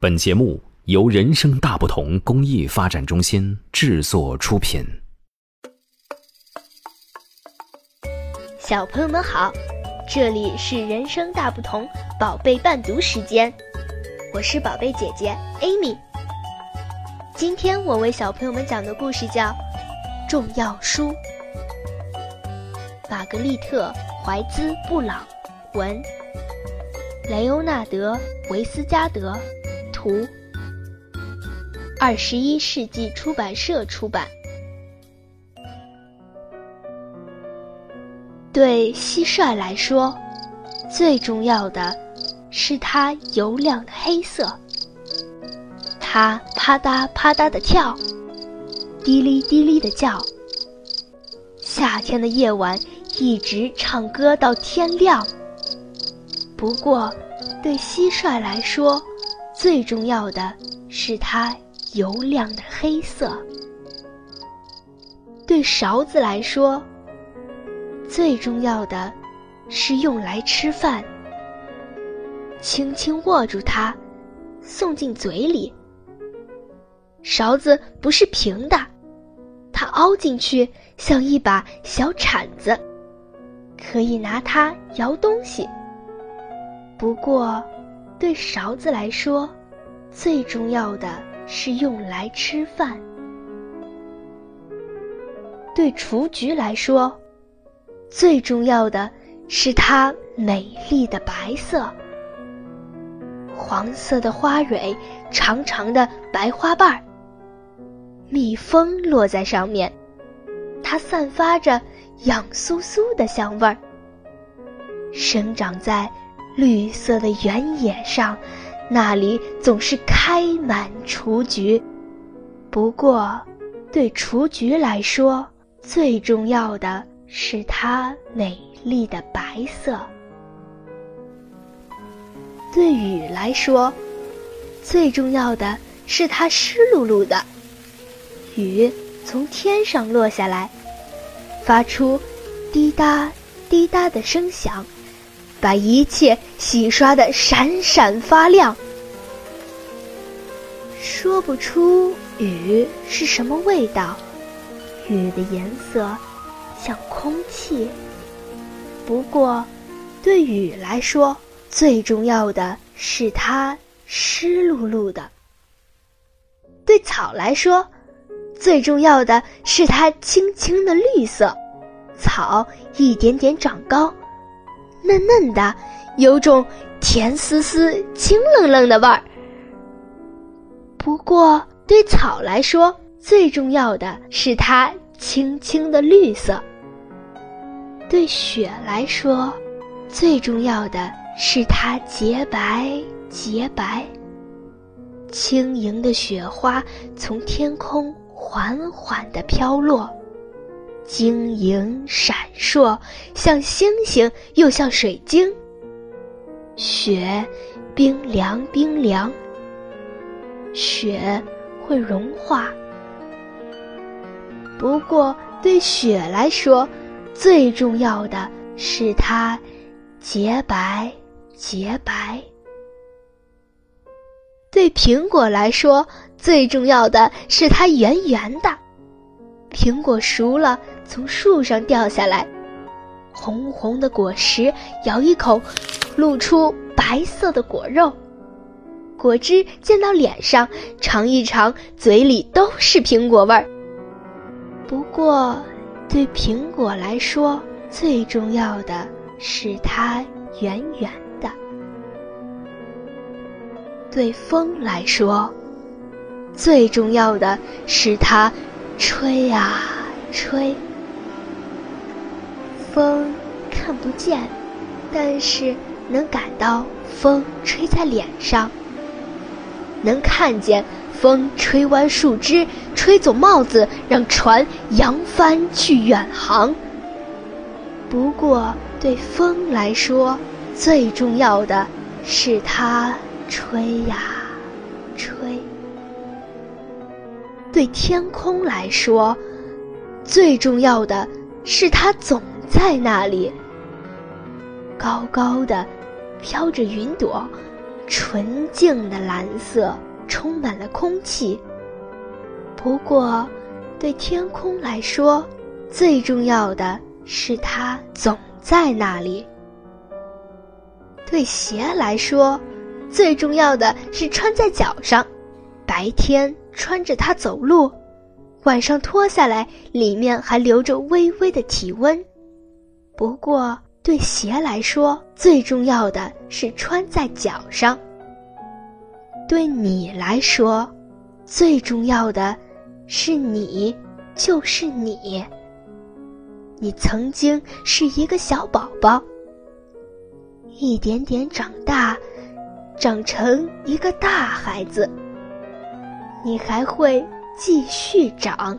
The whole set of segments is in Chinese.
本节目由人生大不同公益发展中心制作出品。小朋友们好，这里是人生大不同宝贝伴读时间，我是宝贝姐姐 Amy。今天我为小朋友们讲的故事叫《重要书》，玛格丽特·怀兹·布朗文，雷欧纳德·维斯加德。图，二十一世纪出版社出版。对蟋蟀来说，最重要的是它油亮的黑色。它啪嗒啪嗒的跳，滴哩滴哩的叫。夏天的夜晚，一直唱歌到天亮。不过，对蟋蟀来说，最重要的是它油亮的黑色。对勺子来说，最重要的是用来吃饭。轻轻握住它，送进嘴里。勺子不是平的，它凹进去像一把小铲子，可以拿它摇东西。不过，对勺子来说，最重要的是用来吃饭；对雏菊来说，最重要的是它美丽的白色。黄色的花蕊，长长的白花瓣儿，蜜蜂落在上面，它散发着痒酥酥的香味儿，生长在。绿色的原野上，那里总是开满雏菊。不过，对雏菊来说，最重要的是它美丽的白色。对雨来说，最重要的是它湿漉漉的。雨从天上落下来，发出滴答滴答的声响。把一切洗刷的闪闪发亮。说不出雨是什么味道，雨的颜色像空气。不过，对雨来说，最重要的是它湿漉漉的；对草来说，最重要的是它青青的绿色。草一点点长高。嫩嫩的，有种甜丝丝、清冷冷的味儿。不过，对草来说，最重要的是它青青的绿色；对雪来说，最重要的是它洁白洁白。轻盈的雪花从天空缓缓地飘落。晶莹闪烁，像星星，又像水晶。雪，冰凉冰凉。雪会融化。不过，对雪来说，最重要的是它洁白洁白。对苹果来说，最重要的是它圆圆的。苹果熟了。从树上掉下来，红红的果实，咬一口，露出白色的果肉。果汁溅到脸上，尝一尝，嘴里都是苹果味儿。不过，对苹果来说，最重要的是它圆圆的；对风来说，最重要的是它吹啊吹。风看不见，但是能感到风吹在脸上。能看见风吹弯树枝，吹走帽子，让船扬帆去远航。不过，对风来说，最重要的是它吹呀吹。对天空来说，最重要的是它总。在那里，高高的飘着云朵，纯净的蓝色，充满了空气。不过，对天空来说，最重要的是它总在那里。对鞋来说，最重要的是穿在脚上，白天穿着它走路，晚上脱下来，里面还留着微微的体温。不过，对鞋来说，最重要的是穿在脚上。对你来说，最重要的是你就是你。你曾经是一个小宝宝，一点点长大，长成一个大孩子。你还会继续长，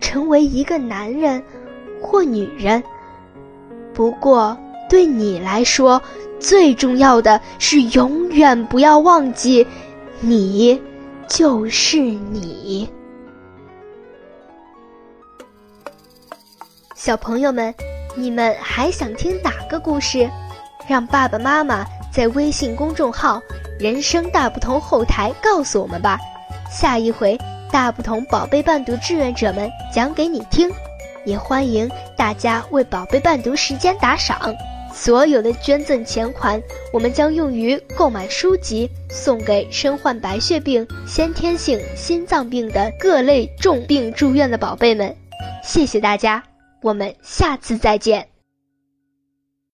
成为一个男人或女人。不过，对你来说，最重要的是永远不要忘记，你就是你。小朋友们，你们还想听哪个故事？让爸爸妈妈在微信公众号“人生大不同”后台告诉我们吧。下一回，大不同宝贝伴读志愿者们讲给你听。也欢迎大家为宝贝伴读时间打赏，所有的捐赠钱款我们将用于购买书籍，送给身患白血病、先天性心脏病的各类重病住院的宝贝们。谢谢大家，我们下次再见。